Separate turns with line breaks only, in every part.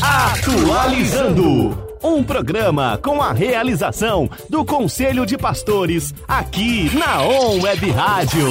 Atualizando. Um programa com a realização do Conselho de Pastores aqui na On Web Rádio.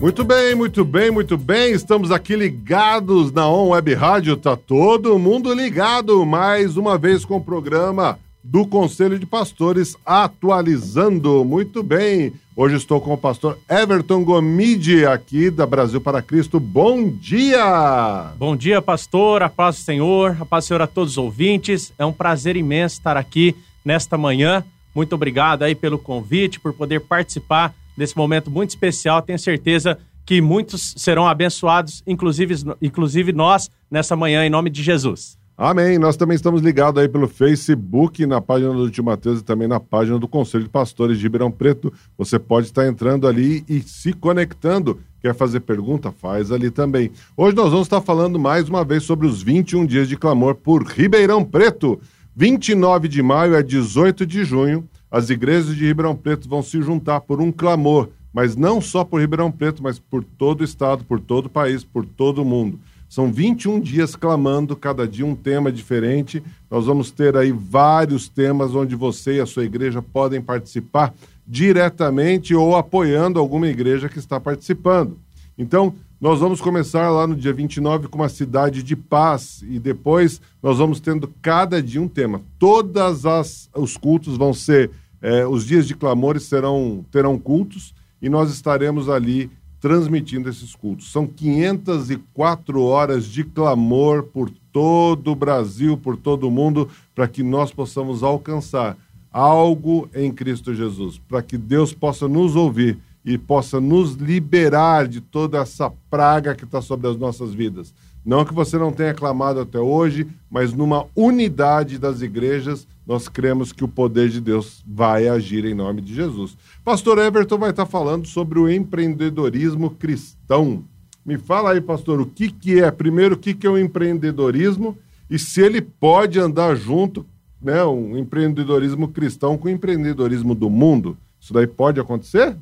Muito bem, muito bem, muito bem. Estamos aqui ligados na On Web Rádio. Tá todo mundo ligado mais uma vez com o programa do Conselho de Pastores atualizando. Muito bem. Hoje estou com o pastor Everton Gomide, aqui da Brasil para Cristo. Bom dia!
Bom dia, pastor. A paz do Senhor, a paz do Senhor a todos os ouvintes. É um prazer imenso estar aqui nesta manhã. Muito obrigado aí pelo convite, por poder participar desse momento muito especial. Tenho certeza que muitos serão abençoados, inclusive, inclusive nós, nessa manhã, em nome de Jesus.
Amém. Nós também estamos ligados aí pelo Facebook, na página do Tio Mateus e também na página do Conselho de Pastores de Ribeirão Preto. Você pode estar entrando ali e se conectando. Quer fazer pergunta? Faz ali também. Hoje nós vamos estar falando mais uma vez sobre os 21 dias de clamor por Ribeirão Preto. 29 de maio a 18 de junho, as igrejas de Ribeirão Preto vão se juntar por um clamor, mas não só por Ribeirão Preto, mas por todo o estado, por todo o país, por todo o mundo. São 21 dias clamando, cada dia um tema diferente. Nós vamos ter aí vários temas onde você e a sua igreja podem participar diretamente ou apoiando alguma igreja que está participando. Então, nós vamos começar lá no dia 29 com uma cidade de paz e depois nós vamos tendo cada dia um tema. Todas as os cultos vão ser é, os dias de clamores serão terão cultos e nós estaremos ali transmitindo esses cultos. São 504 horas de clamor por todo o Brasil, por todo o mundo, para que nós possamos alcançar algo em Cristo Jesus, para que Deus possa nos ouvir e possa nos liberar de toda essa praga que está sobre as nossas vidas. Não que você não tenha clamado até hoje, mas numa unidade das igrejas, nós cremos que o poder de Deus vai agir em nome de Jesus. Pastor Everton vai estar falando sobre o empreendedorismo cristão. Me fala aí, pastor, o que, que é? Primeiro, o que, que é o empreendedorismo e se ele pode andar junto, né, um empreendedorismo cristão com o empreendedorismo do mundo. Isso daí pode acontecer?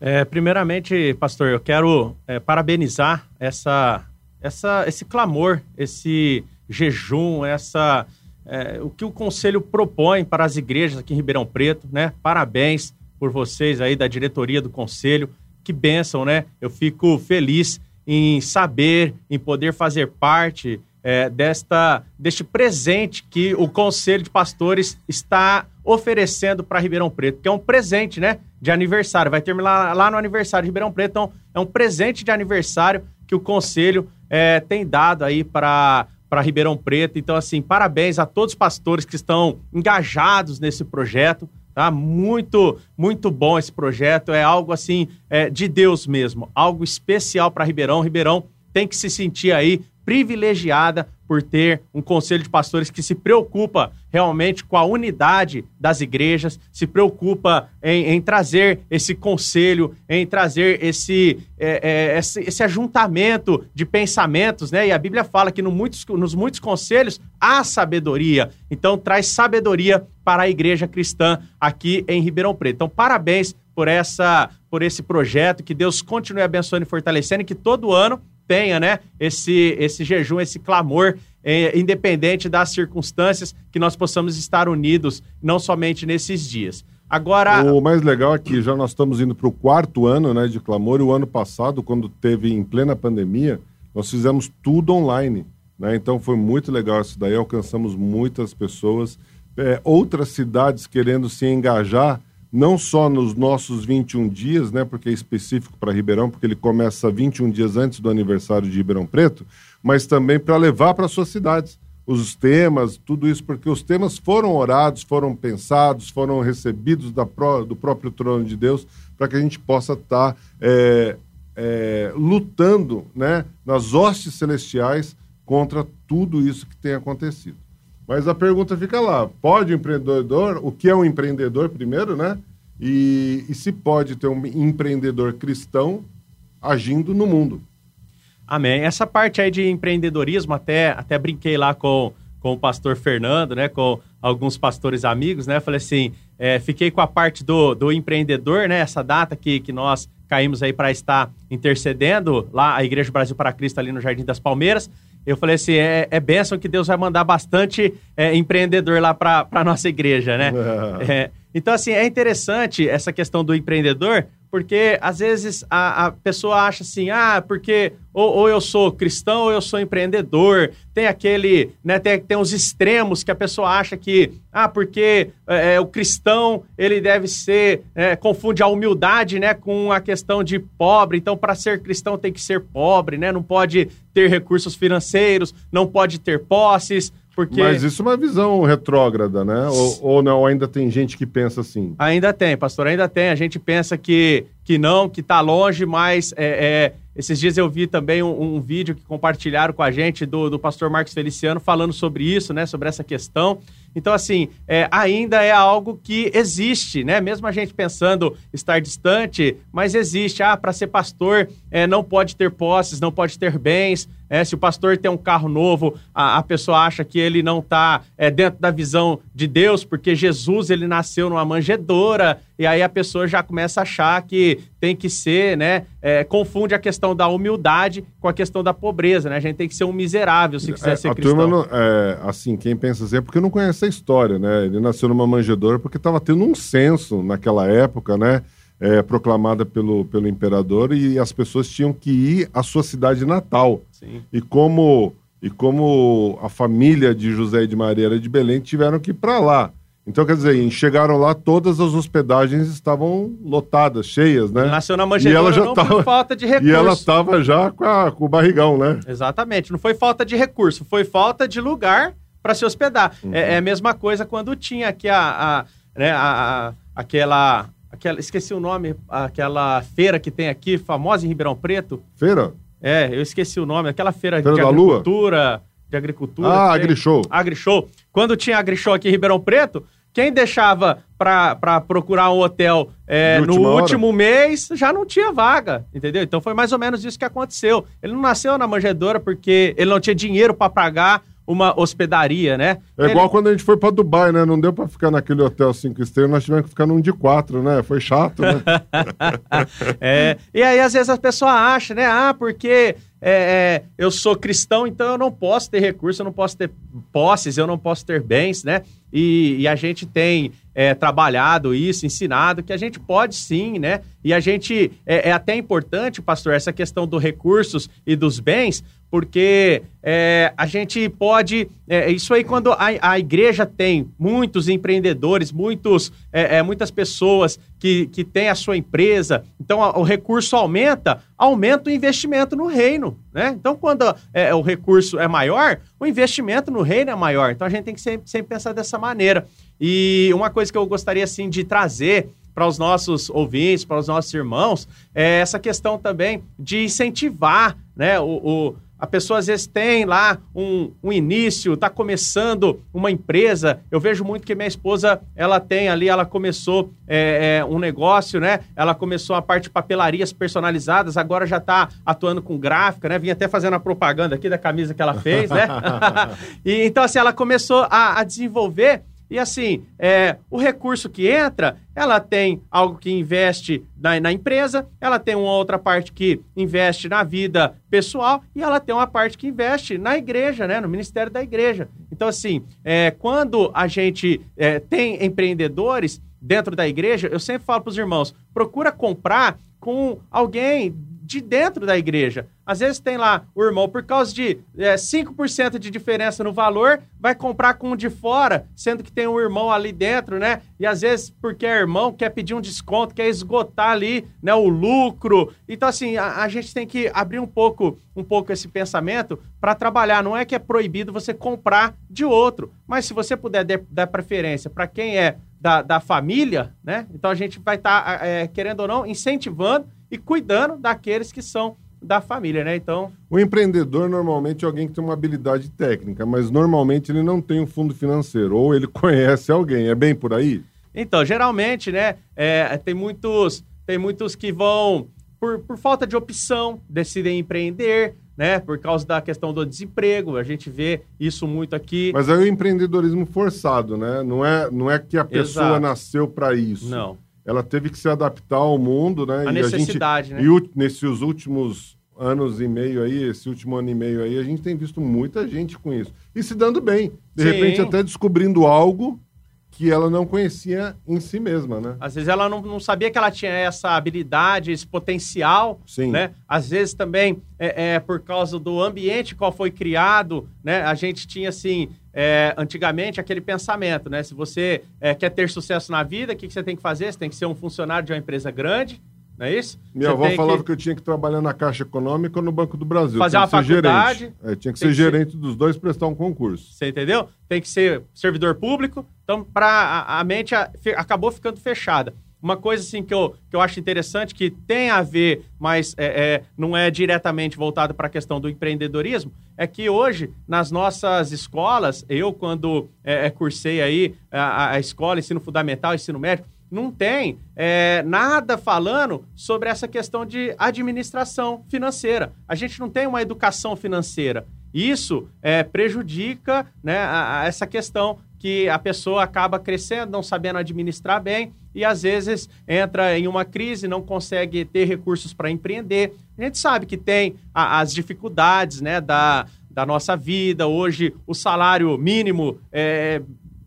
É, primeiramente, pastor, eu quero é, parabenizar essa essa, esse clamor, esse jejum, essa é, o que o conselho propõe para as igrejas aqui em Ribeirão Preto, né? Parabéns por vocês aí da diretoria do conselho. Que bênção, né? Eu fico feliz em saber, em poder fazer parte é, desta, deste presente que o Conselho de Pastores está oferecendo para Ribeirão Preto, que é um presente, né? De aniversário. Vai terminar lá no aniversário de Ribeirão Preto. Então, é um presente de aniversário que o Conselho é, tem dado aí para para Ribeirão Preto. Então, assim, parabéns a todos os pastores que estão engajados nesse projeto. Tá? Muito, muito bom esse projeto. É algo assim é, de Deus mesmo, algo especial para Ribeirão. Ribeirão tem que se sentir aí privilegiada por ter um conselho de pastores que se preocupa realmente com a unidade das igrejas, se preocupa em, em trazer esse conselho, em trazer esse, é, é, esse, esse, ajuntamento de pensamentos, né? E a Bíblia fala que no muitos, nos muitos conselhos há sabedoria. Então, traz sabedoria para a igreja cristã aqui em Ribeirão Preto. Então, parabéns por essa por esse projeto, que Deus continue abençoando e fortalecendo, e que todo ano tenha, né, esse, esse jejum, esse clamor, é, independente das circunstâncias, que nós possamos estar unidos, não somente nesses dias. Agora.
O mais legal é que já nós estamos indo para o quarto ano né, de clamor, e o ano passado, quando teve em plena pandemia, nós fizemos tudo online. Né? Então foi muito legal isso daí, alcançamos muitas pessoas. É, outras cidades querendo se engajar não só nos nossos 21 dias, né, porque é específico para Ribeirão, porque ele começa 21 dias antes do aniversário de Ribeirão Preto, mas também para levar para suas cidades os temas, tudo isso, porque os temas foram orados, foram pensados, foram recebidos da pró do próprio trono de Deus, para que a gente possa estar tá, é, é, lutando né, nas hostes celestiais contra tudo isso que tem acontecido. Mas a pergunta fica lá: pode o empreendedor? O que é um empreendedor, primeiro, né? E, e se pode ter um empreendedor cristão agindo no mundo?
Amém. Essa parte aí de empreendedorismo, até, até brinquei lá com, com o pastor Fernando, né? Com alguns pastores amigos, né? Falei assim, é, fiquei com a parte do, do empreendedor, né? Essa data que, que nós caímos aí para estar intercedendo lá a Igreja Brasil para Cristo ali no Jardim das Palmeiras. Eu falei assim, é, é bênção que Deus vai mandar bastante é, empreendedor lá para a nossa igreja, né? É, então, assim, é interessante essa questão do empreendedor, porque às vezes a, a pessoa acha assim, ah, porque ou, ou, eu sou cristão ou eu sou empreendedor. Tem aquele, né, tem, tem os extremos que a pessoa acha que, ah, porque é, é o cristão, ele deve ser, é, confunde a humildade, né, com a questão de pobre. Então, para ser cristão tem que ser pobre, né, não pode ter recursos financeiros, não pode ter posses, porque...
Mas isso é uma visão retrógrada, né? Ou, ou, não, ainda tem gente que pensa assim?
Ainda tem, pastor, ainda tem. A gente pensa que, que não, que está longe, mas é, é, esses dias eu vi também um, um, vídeo que compartilharam com a gente do, do pastor Marcos Feliciano falando sobre isso, né? Sobre essa questão. Então, assim, é, ainda é algo que existe, né? Mesmo a gente pensando estar distante, mas existe. Ah, para ser pastor, é, não pode ter posses, não pode ter bens. É, se o pastor tem um carro novo, a, a pessoa acha que ele não está é, dentro da visão de Deus, porque Jesus ele nasceu numa manjedoura, e aí a pessoa já começa a achar que tem que ser, né? É, confunde a questão da humildade com a questão da pobreza, né? A gente tem que ser um miserável se quiser
é,
ser
a
cristão.
Turma não, é, assim, quem pensa assim é porque não conhece essa história, né? Ele nasceu numa manjedoura porque estava tendo um censo naquela época, né? É, proclamada pelo, pelo imperador e as pessoas tinham que ir à sua cidade natal.
Sim.
E como e como a família de José e de Maria era de Belém, tiveram que ir para lá. Então, quer dizer, chegaram lá, todas as hospedagens estavam lotadas, cheias, né?
Nasceu na manjedoura não tava, falta de recurso.
E ela estava já com, a, com, o barrigão, né?
Exatamente. Não foi falta de recurso, foi falta de lugar para se hospedar. Uhum. É, é, a mesma coisa quando tinha aqui a, a, né, a, aquela, aquela. Esqueci o nome, aquela feira que tem aqui, famosa em Ribeirão Preto.
Feira?
É, eu esqueci o nome, aquela feira,
feira
de agricultura. Lua? De agricultura.
Ah, AgriShow.
AgriShow. Quando tinha AgriShow aqui em Ribeirão Preto, quem deixava para procurar um hotel é, no último hora. mês já não tinha vaga, entendeu? Então foi mais ou menos isso que aconteceu. Ele não nasceu na manjedoura porque ele não tinha dinheiro para pagar uma hospedaria, né?
É
Ele...
igual quando a gente foi para Dubai, né? Não deu para ficar naquele hotel cinco estrelas, nós tivemos que ficar num de quatro, né? Foi chato, né?
é, e aí, às vezes, as pessoas acham, né? Ah, porque é, é, eu sou cristão, então eu não posso ter recursos, eu não posso ter posses, eu não posso ter bens, né? E, e a gente tem é, trabalhado isso, ensinado, que a gente pode sim, né? E a gente, é, é até importante, pastor, essa questão dos recursos e dos bens, porque é, a gente pode. É, isso aí, quando a, a, igreja tem muitos empreendedores, muitos, é, é, muitas pessoas que, que têm a sua empresa, então a, o recurso aumenta, aumenta o investimento no reino. Né? Então, quando é, o recurso é maior, o investimento no reino é maior. Então, a gente tem que sempre, sempre pensar dessa maneira. E uma coisa que eu gostaria assim, de trazer para os nossos ouvintes, para os nossos irmãos, é essa questão também de incentivar né, o, o a pessoa às vezes tem lá um, um início, está começando uma empresa. Eu vejo muito que minha esposa, ela tem ali, ela começou é, é, um negócio, né? Ela começou a parte de papelarias personalizadas, agora já está atuando com gráfica, né? Vim até fazendo a propaganda aqui da camisa que ela fez, né? e, então, assim, ela começou a, a desenvolver e assim, é, o recurso que entra, ela tem algo que investe na, na, empresa, ela tem uma outra parte que investe na vida pessoal e ela tem uma parte que investe na igreja, né, no ministério da igreja. Então, assim, é, quando a gente é, tem empreendedores dentro da igreja, eu sempre falo para os irmãos: procura comprar com alguém de dentro da igreja. Às vezes tem lá o irmão, por causa de é, 5% de diferença no valor, vai comprar com um de fora, sendo que tem um irmão ali dentro, né? E às vezes, porque é irmão, quer pedir um desconto, quer esgotar ali né, o lucro. Então, assim, a, a gente tem que abrir um pouco, um pouco esse pensamento para trabalhar. Não é que é proibido você comprar de outro, mas se você puder dar preferência para quem é da, da família, né? Então a gente vai estar, tá, é, querendo ou não, incentivando e cuidando daqueles que são da família, né? Então.
O empreendedor normalmente é alguém que tem uma habilidade técnica, mas normalmente ele não tem um fundo financeiro, ou ele conhece alguém. É bem por aí?
Então, geralmente, né? É, tem muitos. Tem muitos que vão, por, por falta de opção, decidem empreender, né? Por causa da questão do desemprego, a gente vê isso muito aqui.
Mas é o empreendedorismo forçado, né? Não é, não é que a pessoa Exato. nasceu para isso.
Não
ela teve que se adaptar ao mundo, né?
A e necessidade,
a gente,
né?
E nesses últimos anos e meio aí, esse último ano e meio aí, a gente tem visto muita gente com isso. E se dando bem. De
Sim.
repente até descobrindo algo que ela não conhecia em si mesma, né?
Às vezes ela não, não sabia que ela tinha essa habilidade, esse potencial,
Sim.
né? Às vezes também é, é por causa do ambiente qual foi criado, né? A gente tinha assim, é, antigamente aquele pensamento, né? Se você é, quer ter sucesso na vida, o que, que você tem que fazer? Você tem que ser um funcionário de uma empresa grande, não é isso?
Minha
Você
avó falava que...
que
eu tinha que trabalhar na Caixa Econômica ou no Banco do Brasil.
Fazer uma faculdade,
gerente. É, tinha que ser
que ser-
gerente dos dois prestar um concurso.
Você entendeu? Tem que ser servidor público. Então, pra, a, a mente a- fe- acabou ficando fechada. Uma coisa assim que eu, que eu acho interessante, que tem a ver, mas é, é, não é diretamente voltado para a questão do empreendedorismo, é que hoje, nas nossas escolas, eu, quando é, é, cursei aí a, a escola, ensino fundamental, ensino médio, não tem é, nada falando sobre essa questão de administração financeira. A gente não tem uma educação financeira. Isso é, prejudica né, a- a essa questão que a pessoa acaba crescendo, não sabendo administrar bem e às vezes entra em uma crise, não consegue ter recursos para empreender. A gente sabe que tem a- as dificuldades né, da, da nossa vida. Hoje, o salário mínimo é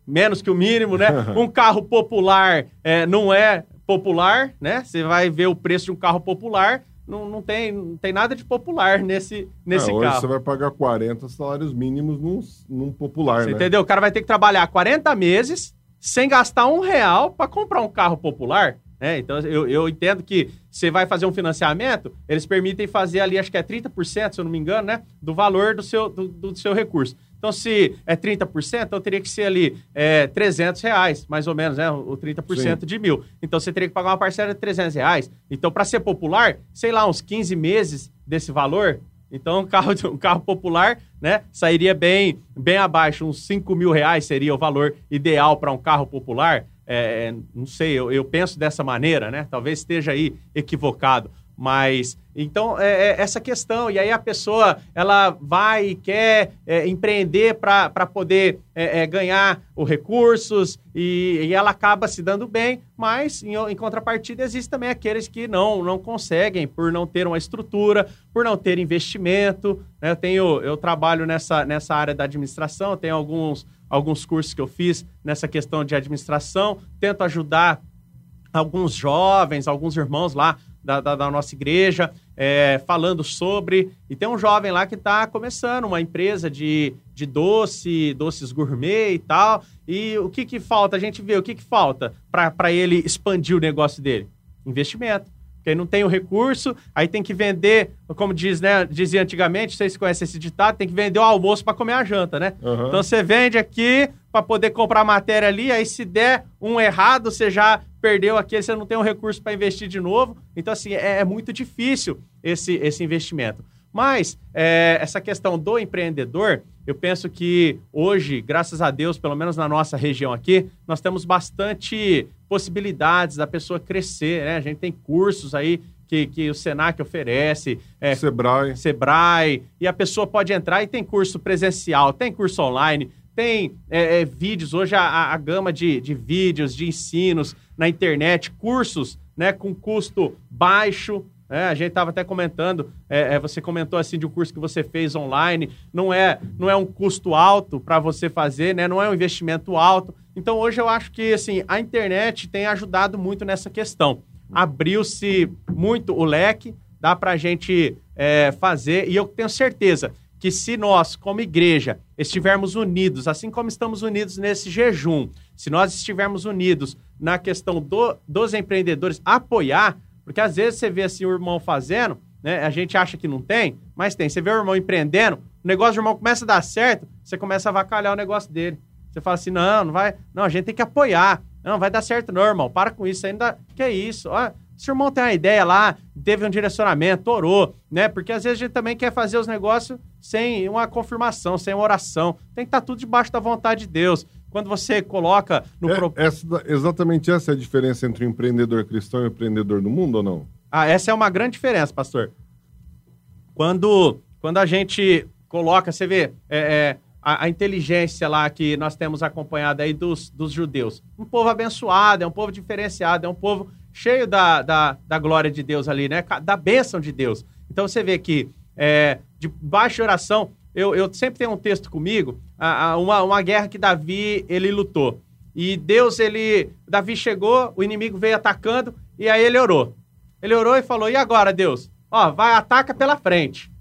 menos que o mínimo, né? Um carro popular é, não é popular, né? Você vai ver o preço de um carro popular, não, não, tem, não tem nada de popular nesse, nesse
É, hoje
carro.
você vai pagar 40 salários mínimos num, num popular,
Você
né?
entendeu? O cara vai ter que trabalhar 40 meses sem gastar um real para comprar um carro popular. Né? Então, eu, eu entendo que você vai fazer um financiamento, eles permitem fazer ali, acho que é 30%, se eu não me engano, né? Do valor do seu, do, do seu recurso. Então, se é 30%, então teria que ser ali é, 300 reais, mais ou menos, né? O 30%
Sim.
de mil. Então, você teria que pagar uma parcela de 300 reais. Então, para ser popular, sei lá, uns 15 meses desse valor, então, um carro, um carro popular, né, sairia bem, bem abaixo, uns 5 mil reais seria o valor ideal para um carro popular. É, não sei, eu, eu penso dessa maneira, né? Talvez esteja aí equivocado. Mas, então, é, é essa questão. E aí a pessoa, ela vai e quer é, empreender para poder é, é, ganhar os recursos e, e ela acaba se dando bem, mas, em, em contrapartida, existem também aqueles que não, não conseguem por não ter uma estrutura, por não ter investimento. né? Eu, tenho, eu trabalho nessa, nessa área da administração, tenho alguns, alguns cursos que eu fiz nessa questão de administração, tento ajudar alguns jovens, alguns irmãos lá da, da, da nossa igreja, é, falando sobre. E tem um jovem lá que está começando uma empresa de, de doce, doces gourmet e tal. E o que, que falta? A gente vê o que, que falta para ele expandir o negócio dele? Investimento. Porque aí não tem o recurso, aí tem que vender, como diz, né, dizia antigamente, vocês conhecem esse ditado, tem que vender o almoço para comer a janta, né?
Aham.
Então você vende aqui para poder comprar a matéria ali, aí se der um errado, você já perdeu aqui, você não tem um recurso para investir de novo. Então, assim, é, é muito difícil esse, esse investimento. Mas é, essa questão do empreendedor, eu penso que hoje, graças a Deus, pelo menos na nossa região aqui, nós temos bastante possibilidades da pessoa crescer, né? A gente tem cursos aí que, que o Senac oferece, é,
Sebrae.
Sebrae, e a pessoa pode entrar e tem curso presencial, tem curso online, tem é, é, vídeos, hoje a, a- a gama de, de vídeos, de ensinos na internet, cursos né, com custo baixo. Né? a gente estava até comentando, é, é, você comentou assim de um curso que você fez online, não é, não é um custo alto para você fazer, né, não é um investimento alto. Então hoje eu acho que assim, a internet tem ajudado muito nessa questão. Abriu-se muito o leque, dá para a gente é, fazer, e eu tenho certeza que se nós, como igreja, estivermos unidos, assim como estamos unidos nesse jejum, se nós estivermos unidos na questão do- dos empreendedores, apoiar, porque às vezes você vê assim o irmão fazendo, né? A gente acha que não tem, mas tem. Você vê o irmão empreendendo, o negócio do irmão começa a dar certo, você começa a avacalhar o negócio dele. Você fala assim: não, não vai. Não, a gente tem que apoiar. Não, vai dar certo, não, irmão. Para com isso ainda. Que é isso? Ó, se o irmão tem uma ideia lá, teve um direcionamento, orou, né? Porque às vezes a gente também quer fazer os negócios sem uma confirmação, sem uma oração. Tem que estar tudo debaixo da vontade de Deus. Quando você coloca no.
É,
pro-
essa exatamente essa é a diferença entre o empreendedor cristão e o empreendedor do mundo ou não?
Ah, essa é uma grande diferença, pastor. Quando, quando a gente coloca, você vê é, é, a, a inteligência lá que nós temos acompanhado aí dos, dos judeus. Um povo abençoado, é um povo diferenciado, é um povo cheio da, da, da glória de Deus ali, né? Da bênção de Deus. Então você vê que é, de baixa oração, eu, eu sempre tenho um texto comigo, a, uma, uma guerra que Davi ele lutou. E Deus, ele. Davi chegou, o inimigo veio atacando, e aí ele orou. Ele orou e falou: E agora, Deus? Ó, vai, ataca pela frente.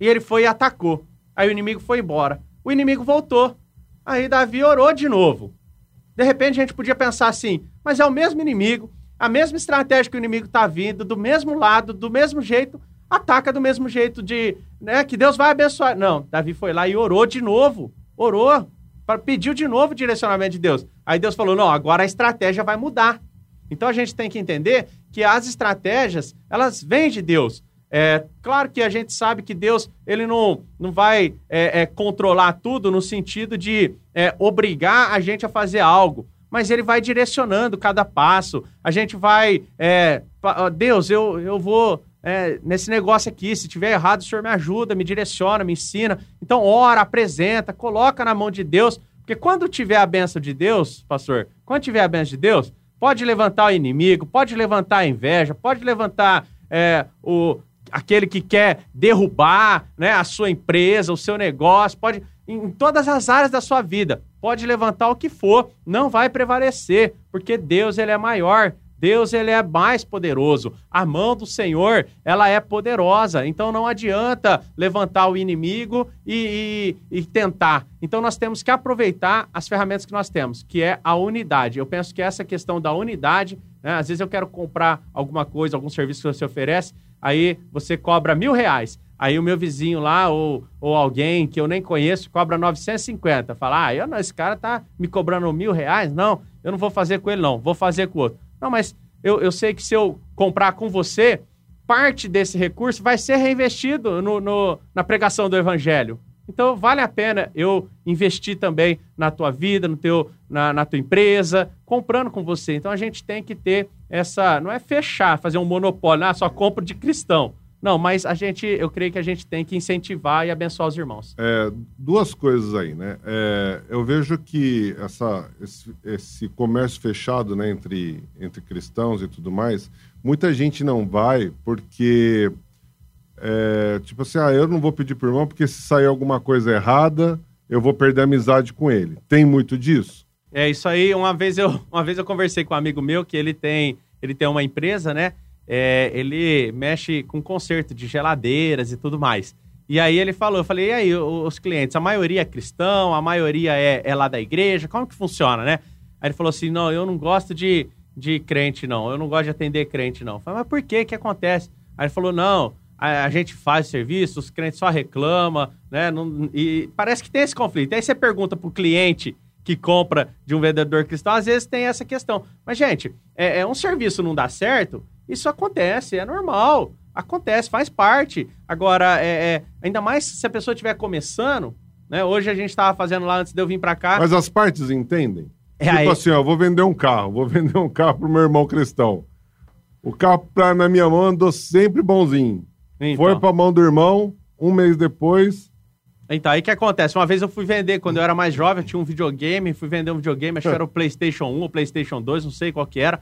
E ele foi e atacou. Aí o inimigo foi embora. O inimigo voltou. Aí Davi orou de novo. De repente a gente podia pensar assim: mas é o mesmo inimigo, a mesma estratégia que o inimigo está vindo, do mesmo lado, do mesmo jeito, ataca do mesmo jeito de, né, que Deus vai abençoar. Não, Davi foi lá e orou de novo. Orou, pediu de novo o direcionamento de Deus. Aí Deus falou: "Não, agora a estratégia vai mudar". Então a gente tem que entender que as estratégias, elas vêm de Deus. É, claro que a gente sabe que Deus ele não, não vai é, é, controlar tudo no sentido de é, obrigar a gente a fazer algo, mas ele vai direcionando cada passo. A gente vai, é, Deus, eu, eu vou é, nesse negócio aqui. Se tiver errado, o senhor me ajuda, me direciona, me ensina. Então, ora, apresenta, coloca na mão de Deus. Porque quando tiver a benção de Deus, pastor, quando tiver a benção de Deus, pode levantar o inimigo, pode levantar a inveja, pode levantar é, o, aquele que quer derrubar né, a sua empresa, o seu negócio, pode. Em todas as áreas da sua vida, pode levantar o que for, não vai prevalecer, porque Deus ele é maior. Deus ele é mais poderoso. A mão do Senhor ela é poderosa. Então não adianta levantar o inimigo e, e, e, tentar. Então nós temos que aproveitar as ferramentas que nós temos, que é a unidade. Eu penso que essa questão da unidade, né, às vezes eu quero comprar alguma coisa, algum serviço que você oferece, aí você cobra mil reais. Aí o meu vizinho lá, ou, ou alguém que eu nem conheço, cobra 950. Fala, ah, eu não, esse cara tá me cobrando mil reais? Não, eu não vou fazer com ele, não. Vou fazer com o outro. Não, mas eu, eu sei que se eu comprar com você, parte desse recurso vai ser reinvestido no, no, na pregação do evangelho. Então, vale a pena eu investir também na tua vida, no teu, na, na tua empresa, comprando com você. Então, a gente tem que ter essa. Não é fechar, fazer um monopólio, ah, só compro de cristão. Não, mas a gente, eu creio que a gente tem que incentivar e abençoar os irmãos.
É, duas coisas aí, né? É, eu vejo que essa, esse, esse, comércio fechado, né, entre, entre cristãos e tudo mais, muita gente não vai porque, é, tipo assim, ah, eu não vou pedir pro irmão porque se sair alguma coisa errada, eu vou perder a amizade com ele. Tem muito disso?
É, isso aí, uma vez eu, uma vez eu conversei com um amigo meu que ele tem, ele tem uma empresa, né? É, ele mexe com conserto de geladeiras e tudo mais. E aí ele falou, eu falei, e aí, os clientes, a maioria é cristão, a maioria é, é lá da igreja, como que funciona, né? Aí ele falou assim, não, eu não gosto de, de crente, não, eu não gosto de atender crente, não. Eu falei, mas por que que acontece? Aí ele falou, não, a, a gente faz serviço, os crentes só reclamam, né? Não, e parece que tem esse conflito. Aí você pergunta pro cliente que compra de um vendedor cristão, às vezes tem essa questão. Mas, gente, é, é um serviço não dá certo, isso acontece, é normal. Acontece, faz parte. Agora, é, é ainda mais se a pessoa estiver começando, né? Hoje a gente estava fazendo lá antes de eu vir para cá.
Mas as partes entendem? É tipo aí... assim, ó, vou vender um carro, vou vender um carro pro meu irmão cristão. O carro pra, na minha mão andou sempre bonzinho. Então. Foi pra mão do irmão, um mês depois.
Então, aí que acontece? Uma vez eu fui vender, quando eu era mais jovem, eu tinha um videogame, fui vender um videogame, acho que era o PlayStation 1 ou PlayStation 2, não sei qual que era.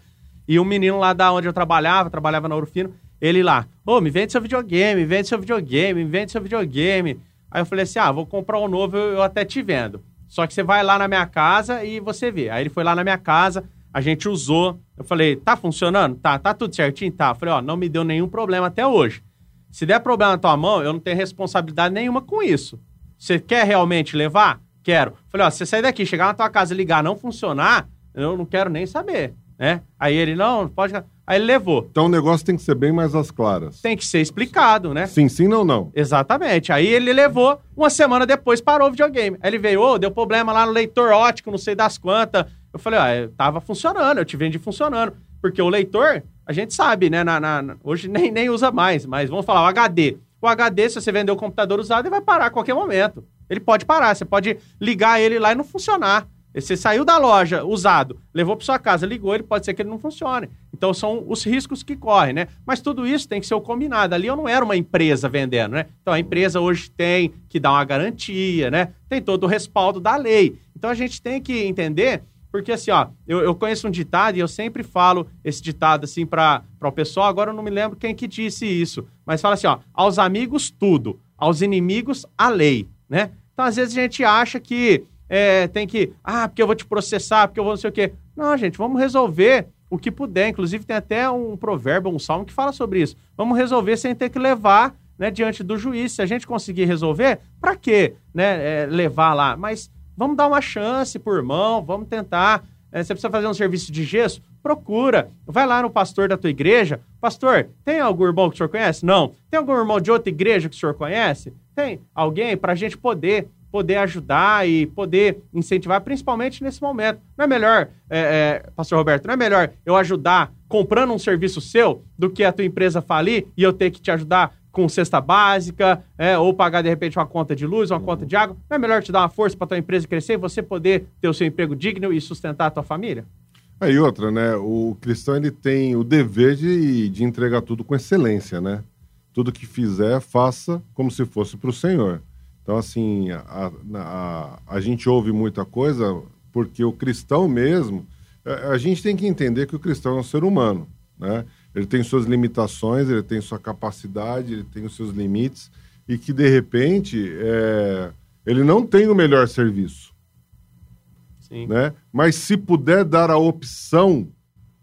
E um menino lá da onde eu trabalhava, trabalhava na Urufino, ele lá, ô, oh, me vende seu videogame, me vende seu videogame, me vende seu videogame. Aí eu falei assim, ah, vou comprar um novo, eu, eu até te vendo. Só que você vai lá na minha casa e você vê. Aí ele foi lá na minha casa, a gente usou. Eu falei, tá funcionando? Tá, tá tudo certinho? Tá. Eu falei, ó, não me deu nenhum problema até hoje. Se der problema na tua mão, eu não tenho responsabilidade nenhuma com isso. Você quer realmente levar? Quero. Falei, ó, se você sair daqui, chegar na tua casa, ligar, não funcionar, eu não quero nem saber né? Aí ele, não, pode. Aí ele levou.
Então o negócio tem que ser bem mais às claras.
Tem que ser explicado, né?
Sim, sim, não, não.
Exatamente. Aí ele levou, uma semana depois parou o videogame. Aí ele veio, ô, oh, deu problema lá no leitor ótico, não sei das quantas. Eu falei, ah, tava funcionando, eu te vendi funcionando. Porque o leitor, a gente sabe, né? Na, na, hoje nem, nem usa mais, mas vamos falar, o HD. O HD, se você vender o computador usado, ele vai parar a qualquer momento. Ele pode parar, você pode ligar ele lá e não funcionar. Você saiu da loja usado, levou para sua casa, ligou, ele pode ser que ele não funcione. Então são os riscos que correm, né? Mas tudo isso tem que ser combinado. Ali eu não era uma empresa vendendo, né? Então a empresa hoje tem que dar uma garantia, né? Tem todo o respaldo da lei. Então a gente tem que entender Porque assim, ó, eu, eu conheço um ditado e eu sempre falo esse ditado assim para o pessoal, agora eu não me lembro quem que disse isso, mas fala assim, ó, aos amigos tudo, aos inimigos a lei, né? Então, às vezes a gente acha que é, tem que, ah, porque eu vou te processar, porque eu vou não sei o quê. Não, gente, vamos resolver o que puder. Inclusive, tem até um provérbio, um salmo que fala sobre isso. Vamos resolver sem ter que levar né, diante do juiz. Se a gente conseguir resolver, para quê né, é, levar lá? Mas vamos dar uma chance por irmão, vamos tentar. É, você precisa fazer um serviço de gesso? Procura. Vai lá no pastor da tua igreja. Pastor, tem algum irmão que o senhor conhece? Não. Tem algum irmão de outra igreja que o senhor conhece? Tem alguém para a gente poder poder ajudar e poder incentivar, principalmente nesse momento. Não é melhor, é, é, Pastor Roberto, não é melhor eu ajudar comprando um serviço seu do que a tua empresa falir e eu ter que te ajudar com cesta básica, é, ou pagar de repente uma conta de luz, uma uhum. conta de água? Não é melhor te dar uma força para tua empresa crescer e você poder ter o seu emprego digno e sustentar a tua família?
Aí outra, né? O cristão ele tem o dever de, de entregar tudo com excelência, né? Tudo que fizer, faça como se fosse para o Senhor. Então, assim, a, a, a, gente ouve muita coisa porque o cristão mesmo, a, é, a, gente tem que entender que o cristão é um ser humano, né? Ele tem suas limitações, ele tem sua capacidade, ele tem os seus limites e que, de repente, é, ele não tem o melhor serviço. Sim. Né? Mas se puder dar a opção,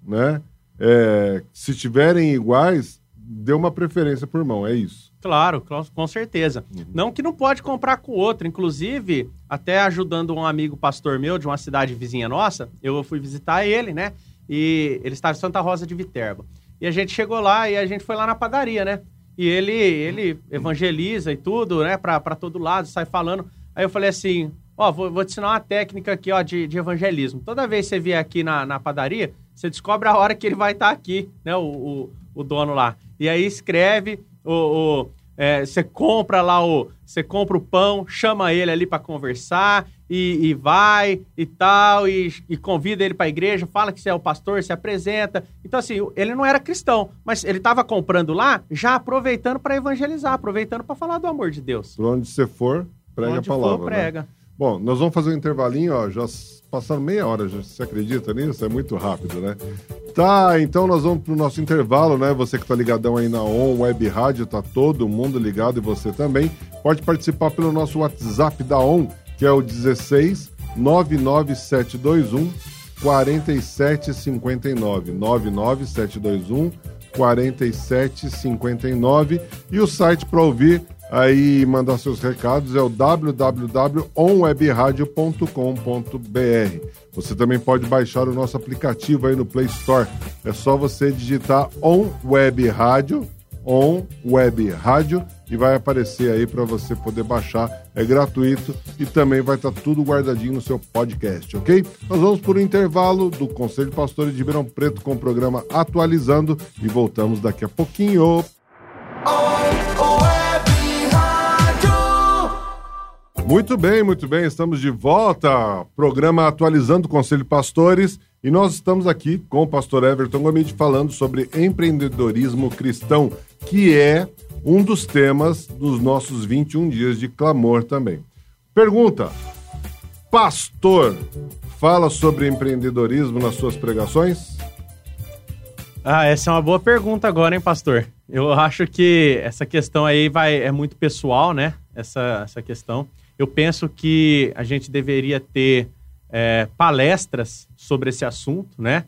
né? É, se tiverem iguais, dê uma preferência por mão, é isso.
Claro, com certeza. Uhum. Não que não pode comprar com outro. Inclusive, até ajudando um amigo pastor meu de uma cidade vizinha nossa, eu fui visitar ele, né? E ele estava em Santa Rosa de Viterbo. E a gente chegou lá e a gente foi lá na padaria, né? E ele, ele evangeliza e tudo, né? Pra, pra todo lado, sai falando. Aí eu falei assim: Ó, vou, vou te ensinar uma técnica aqui, ó, de, de evangelismo. Toda vez que você vier aqui na, na padaria, você descobre a hora que ele vai estar tá aqui, né? O, o, o dono lá. E aí escreve o, o é, você compra lá o, você compra o pão, chama ele ali para conversar e, e, vai e tal e, e convida ele para a igreja, fala que você é o pastor, se apresenta. Então assim, ele não era cristão, mas ele estava comprando lá, já aproveitando para evangelizar, aproveitando para falar do amor de Deus.
Por onde você for, prega onde a palavra. For,
né? prega.
Né? Bom, nós vamos fazer um intervalinho, ó, já passaram meia hora, já, você acredita nisso? É muito rápido, né? Tá, então nós vamos pro nosso intervalo, né? Você que tá ligadão aí na ON Web Rádio, tá todo mundo ligado e você também. Pode participar pelo nosso WhatsApp da ON, que é o 16 99721 4759 99721 4759 e o site para ouvir aí mandar seus recados é o www.onwebradio.com.br. Você também pode baixar o nosso aplicativo aí no Play Store. É só você digitar On Web Rádio, On Web Rádio e vai aparecer aí para você poder baixar. É gratuito e também vai estar tá tudo guardadinho no seu podcast, ok? Nós vamos por um intervalo do Conselho de Pastores de Ribeirão Preto com o programa Atualizando e voltamos daqui a pouquinho. Muito bem, muito bem. Estamos de volta. Programa Atualizando o Conselho de Pastores. E nós estamos aqui com o pastor Everton Gomide falando sobre empreendedorismo cristão, que é um dos temas dos nossos 21 dias de clamor também. Pergunta: Pastor, fala sobre empreendedorismo nas suas pregações?
Ah, essa é uma boa pergunta agora, hein, pastor? Eu acho que essa questão aí vai é muito pessoal, né? Essa, essa questão. Eu penso que a gente deveria ter é, palestras sobre esse assunto, né?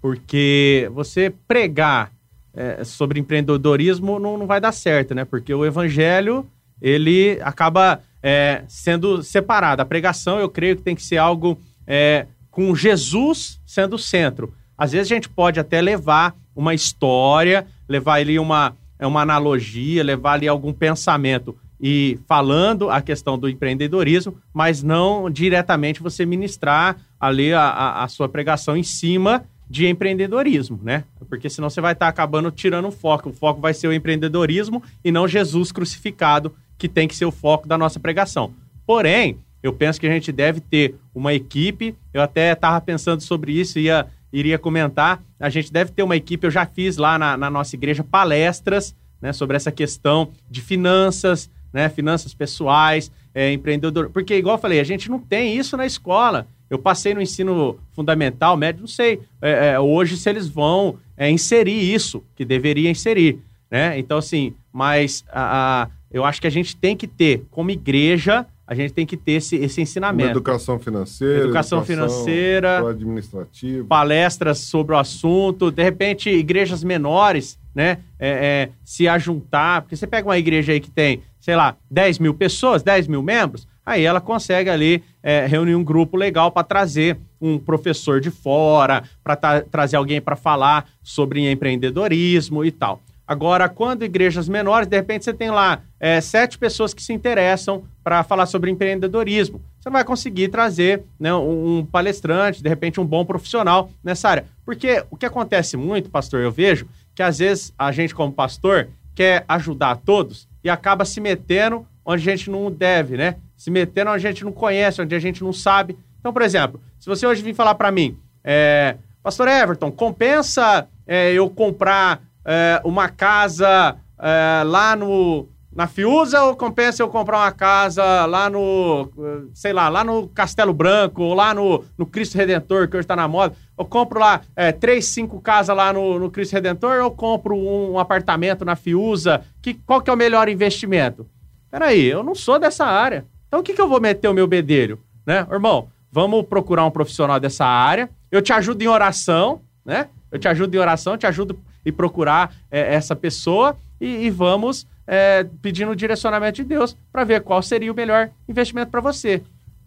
Porque você pregar é, sobre empreendedorismo não, não vai dar certo, né? Porque o evangelho, ele acaba é, sendo separado. A pregação, eu creio que tem que ser algo é, com Jesus sendo o centro. Às vezes a gente pode até levar uma história, levar ali uma, uma analogia, levar ali algum pensamento e falando a questão do empreendedorismo, mas não diretamente você ministrar ali a, a, a sua pregação em cima de empreendedorismo, né? Porque senão você vai estar tá acabando tirando o foco. O foco vai ser o empreendedorismo e não Jesus crucificado, que tem que ser o foco da nossa pregação. Porém, eu penso que a gente deve ter uma equipe. Eu até estava pensando sobre isso, ia, iria comentar. A gente deve ter uma equipe. Eu já fiz lá na, na nossa igreja palestras né, sobre essa questão de finanças, né? Finanças pessoais, é, empreendedor. Porque, igual eu falei, a gente não tem isso na escola. Eu passei no ensino fundamental, médio, não sei é, é, hoje se eles vão é, inserir isso, que deveria inserir, né? Então, assim, mas a, a, eu acho que a gente tem que ter, como igreja, a gente tem que ter esse, esse ensinamento. Uma
educação financeira.
Educação, educação financeira.
Administrativa.
Palestras sobre o assunto. De repente, igrejas menores, né? É, é, se ajuntar. Porque você pega uma igreja aí que tem, sei lá, 10 mil pessoas, 10 mil membros, aí ela consegue ali é, reunir um grupo legal para trazer um professor de fora, para trazer alguém para falar sobre empreendedorismo e tal. Agora, quando igrejas menores, de repente você tem lá é, sete pessoas que se interessam para falar sobre empreendedorismo. Você não vai conseguir trazer né, um palestrante, de repente um bom profissional nessa área. Porque o que acontece muito, pastor, eu vejo que às vezes a gente, como pastor, quer ajudar todos e acaba se metendo onde a gente não deve, né? Se metendo onde a gente não conhece, onde a gente não sabe. Então, por exemplo, se você hoje vir falar para mim, é, Pastor Everton, compensa é, eu comprar é, uma casa é, lá no na Fiuza ou compensa eu comprar uma casa lá no, sei lá, lá no Castelo Branco ou lá no, no Cristo Redentor, que hoje está na moda? Eu compro lá é, três, cinco casas lá no, no Cristo Redentor ou compro um, um, apartamento na Fiuza? Que, qual que é o melhor investimento? Peraí, eu não sou dessa área. Então o que, que eu vou meter o meu bedelho? Né? Irmão, vamos procurar um profissional dessa área. Eu te ajudo em oração, né? Eu te ajudo em oração, te ajudo e procurar é, essa pessoa e, e vamos é, pedindo o direcionamento de Deus para ver qual seria o melhor investimento para você.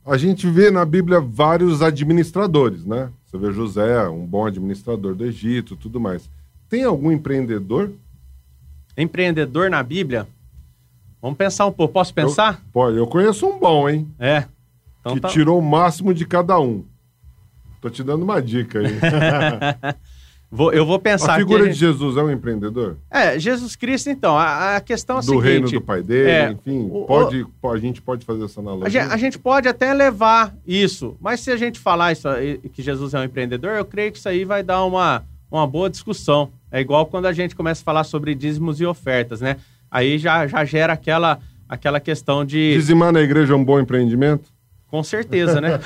A gente vê na Bíblia vários administradores, né? Você vê José, um bom administrador do Egito, tudo mais. Tem algum empreendedor?
Empreendedor na Bíblia? Vamos pensar um pouco. Posso pensar?
Eu, pode. Eu conheço um bom, hein?
É.
Então que tá... tirou o máximo de cada um. Tô te dando uma dica aí.
Vou, eu vou pensar.
A figura de Jesus é um empreendedor?
É, Jesus Cristo, então. A, a questão é a
do
seguinte.
Do reino do pai dele, é, enfim. O, pode, o, a gente pode fazer essa analogia.
A gente, a gente, pode até levar isso, mas se a gente falar isso, que Jesus é um empreendedor, eu creio que isso aí vai dar uma, uma boa discussão. É igual quando a gente começa a falar sobre dízimos e ofertas, né? Aí já, já gera aquela, aquela questão de.
Dizimar na igreja é um bom empreendimento?
Com certeza, né?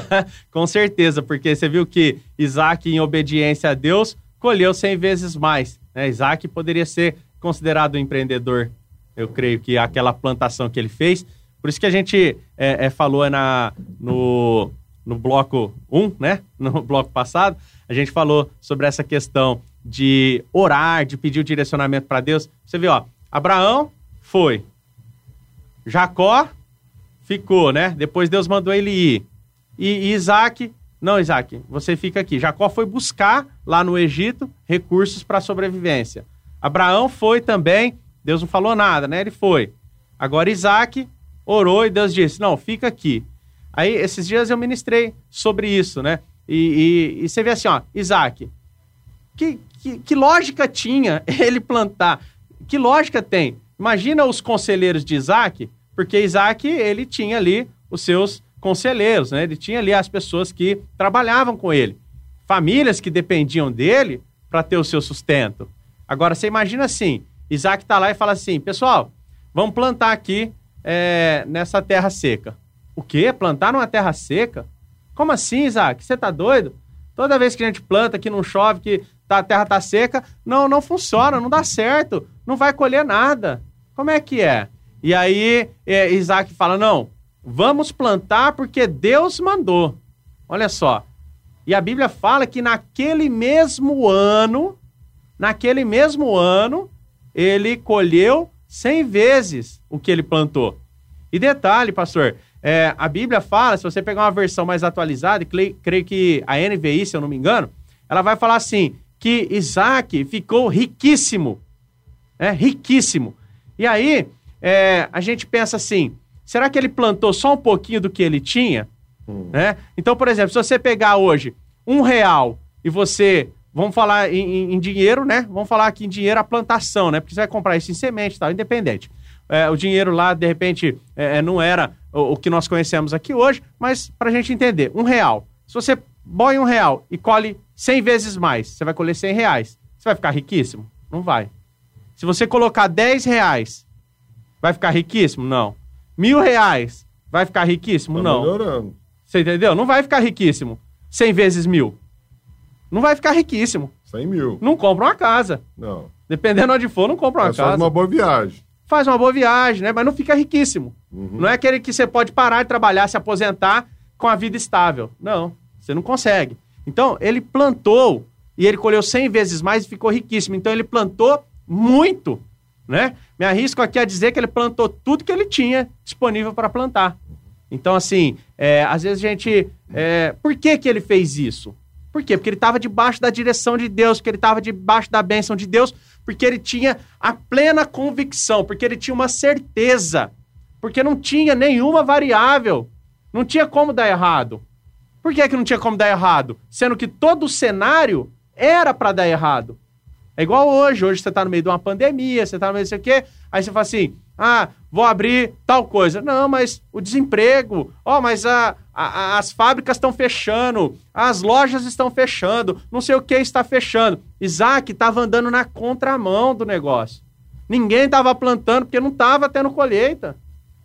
Com certeza, porque você viu que Isaac, em obediência a Deus, colheu 100 vezes mais. Né? Isaac poderia ser considerado um empreendedor, eu creio que aquela plantação que ele fez. Por isso que a gente é, é, falou na, no, no bloco 1, né? No bloco passado, a gente falou sobre essa questão de orar, de pedir o direcionamento para Deus. Você viu, ó, Abraão foi. Jacó ficou, né? Depois Deus mandou ele ir. E, Isaac, não, Isaac, você fica aqui. Jacó foi buscar lá no Egito recursos para sobrevivência. Abraão foi também, Deus não falou nada, né? Ele foi. Agora Isaac orou e Deus disse: Não, fica aqui. Aí, esses dias eu ministrei sobre isso, né? E, e, e você vê assim, ó, Isaac, que, que, que lógica tinha ele plantar? Que lógica tem? Imagina os conselheiros de Isaac porque Isaac, ele tinha ali os seus conselheiros, né? Ele tinha ali as pessoas que trabalhavam com ele. Famílias que dependiam dele para ter o seu sustento. Agora, você imagina assim, Isaac está lá e fala assim, pessoal, vamos plantar aqui é, nessa terra seca. O quê? Plantar numa terra seca? Como assim, Isaac? Você tá doido? Toda vez que a gente planta, que não chove, que tá, a terra tá seca, não, não funciona, não dá certo, não vai colher nada. Como é que é? E aí é, Isaac fala: não, vamos plantar porque Deus mandou. Olha só. E a Bíblia fala que naquele mesmo ano, naquele mesmo ano, ele colheu cem vezes o que ele plantou. E detalhe, pastor, é, a Bíblia fala, se você pegar uma versão mais atualizada, creio, creio que a NVI, se eu não me engano, ela vai falar assim, que Isaac ficou riquíssimo. É, riquíssimo. E aí, é, a gente pensa assim: será que ele plantou só um pouquinho do que ele tinha? Hum. Né? Então, por exemplo, se você pegar hoje um real e você. Vamos falar em, em, dinheiro, né? Vamos falar aqui em dinheiro a plantação, né? Porque você vai comprar isso em semente tal, independente. É, o dinheiro lá, de repente, é, é não era o, o, que nós conhecemos aqui hoje, mas para a gente entender, um real. Se você boia um real e colhe 100 vezes mais, você vai colher 100 reais. Você vai ficar riquíssimo? Não vai. Se você colocar 10 reais Vai ficar riquíssimo? Não. Mil reais. Vai ficar riquíssimo?
Tá
não.
melhorando.
Você entendeu? Não vai ficar riquíssimo. 100 vezes mil. Não vai ficar riquíssimo.
100 mil.
Não compra uma casa.
Não.
Dependendo onde for, não compra uma
Mas
casa.
faz uma boa viagem.
Faz uma boa viagem, né? Mas não fica riquíssimo. Não é aquele que você pode parar de trabalhar, se aposentar com a vida estável. Não, você não consegue. Então, ele plantou e ele colheu 100 vezes mais e ficou riquíssimo. Então, ele plantou muito, né? Me arrisco aqui a dizer que ele plantou tudo que ele tinha disponível para plantar. Então, assim, é, às vezes a gente. é, por que, que ele fez isso? Por quê? Porque ele estava debaixo da direção de Deus, porque ele estava debaixo da bênção de Deus, porque ele tinha a plena convicção, porque ele tinha uma certeza, porque não tinha nenhuma variável, não tinha como dar errado. Por que, que não tinha como dar errado? Sendo que todo o cenário era para dar errado. É igual hoje. Hoje você tá no meio de uma pandemia, você tá no meio de sei o quê, aí você fala assim: ah, vou abrir tal coisa. Não, mas o desemprego, ó, mas a, a- as fábricas estão fechando, as lojas estão fechando, não sei o que está fechando. Isaac estava andando na contramão do negócio. Ninguém estava plantando porque não estava tendo colheita.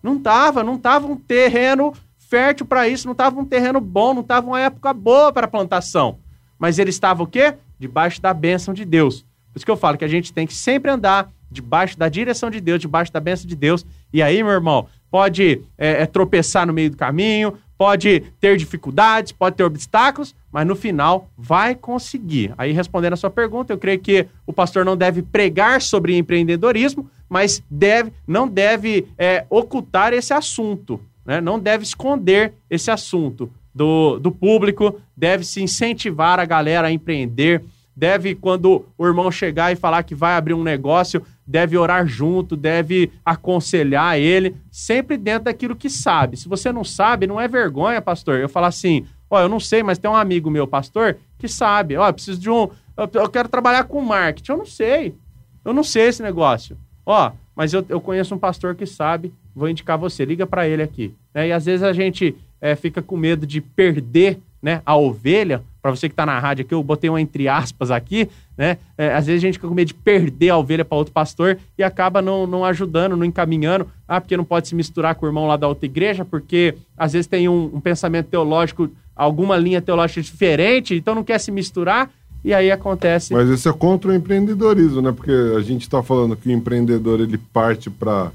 Não estava, não estava um terreno fértil para isso, não estava um terreno bom, não estava uma época boa para plantação. Mas ele estava o quê? Debaixo da bênção de Deus. Por isso que eu falo que a gente tem que sempre andar debaixo da direção de Deus, debaixo da bênção de Deus. E aí, meu irmão, pode é, é, tropeçar no meio do caminho, pode ter dificuldades, pode ter obstáculos, mas no final vai conseguir. Aí, respondendo a sua pergunta, eu creio que o pastor não deve pregar sobre empreendedorismo, mas deve, não deve é, ocultar esse assunto, né? não deve esconder esse assunto do, do público, deve se incentivar a galera a empreender, deve, quando o irmão chegar e falar que vai abrir um negócio, deve orar junto, deve aconselhar ele, sempre dentro daquilo que sabe. Se você não sabe, não é vergonha, pastor. Eu falar assim, ó, eu não sei, mas tem um amigo meu, pastor, que sabe. Ó, eu preciso de um, eu, quero trabalhar com marketing. Eu não sei. Eu não sei esse negócio. Ó, mas eu, eu conheço um pastor que sabe, vou indicar você, liga para ele aqui. né? E às vezes a gente é, fica com medo de perder né, a ovelha. Para você que está na rádio aqui, eu botei uma entre aspas aqui, né? É, às vezes a gente fica com medo de perder a ovelha para outro pastor e acaba não, não ajudando, não encaminhando. Ah, porque não pode se misturar com o irmão lá da outra igreja, porque às vezes tem um, um pensamento teológico, alguma linha teológica diferente, então não quer se misturar. E aí acontece.
Mas isso é contra o empreendedorismo, né? Porque a gente está falando que o empreendedor ele parte para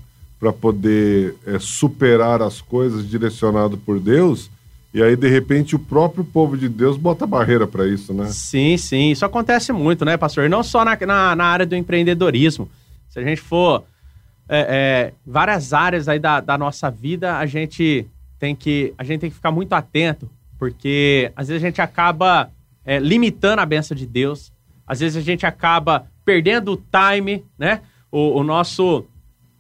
poder é, superar as coisas direcionado por Deus, e aí de repente o próprio povo de Deus bota barreira para isso, né?
Sim, sim. Isso acontece muito, né, pastor? E não só na, na, na área do empreendedorismo. Se a gente for é, é, várias áreas aí da, da nossa vida, a gente tem que a gente tem que ficar muito atento, porque às vezes a gente acaba é, limitando a benção de Deus, às vezes a gente acaba perdendo o time, né? O, o nosso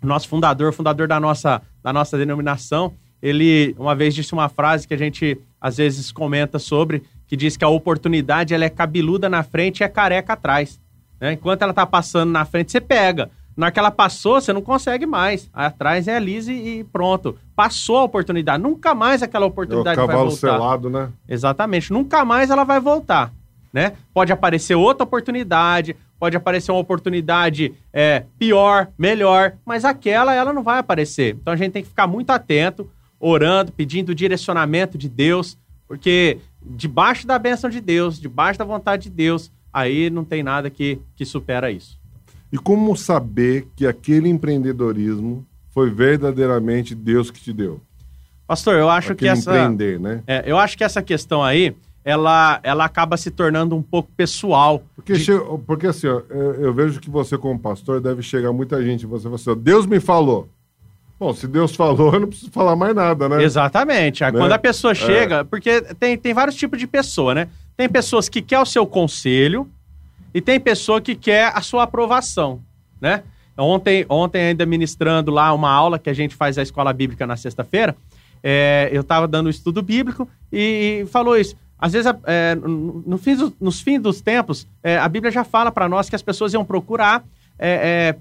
o nosso fundador, fundador da nossa, da nossa denominação, ele uma vez disse uma frase que a gente às vezes comenta sobre, que diz que a oportunidade ela é cabeluda na frente e é careca atrás. né? Enquanto ela tá passando na frente, você pega. Na hora que ela passou, você não consegue mais. Aí atrás é Lise e pronto. Passou a oportunidade. Nunca mais aquela
É o
oportunidade vai
cavalo
voltar.
selado, né?
Exatamente. Nunca mais ela vai voltar, né? Pode aparecer outra oportunidade, pode aparecer uma oportunidade é, pior, melhor, mas aquela ela não vai aparecer. Então a gente tem que ficar muito atento, orando, pedindo o direcionamento de Deus, porque debaixo da bênção de Deus, debaixo da vontade de Deus, aí não tem nada que, que supera isso.
E como saber que aquele empreendedorismo foi verdadeiramente Deus que te deu?
Pastor, eu acho que essa
empreender, né?
é, eu acho que essa questão aí, ela, ela acaba se tornando um pouco pessoal.
Porque, che- porque assim, ó, eu, eu vejo que você, como pastor, deve chegar muita gente e você fala assim, ó, Deus me falou. Bom, se Deus falou, eu não preciso falar mais nada, né?
Exatamente. Aí
Né?
Quando a pessoa chega, porque tem, tem vários tipos de pessoa, né? Tem pessoas que quer o seu conselho e tem pessoa que quer a sua aprovação, né? Ontem, ontem ainda ministrando lá uma aula que a gente faz na escola bíblica na sexta-feira, é, eu estava dando um estudo bíblico e, e falou isso. Às vezes, a- é, no, fim dos- nos fins dos tempos, é, a Bíblia já fala para nós que as pessoas iam procurar é, é,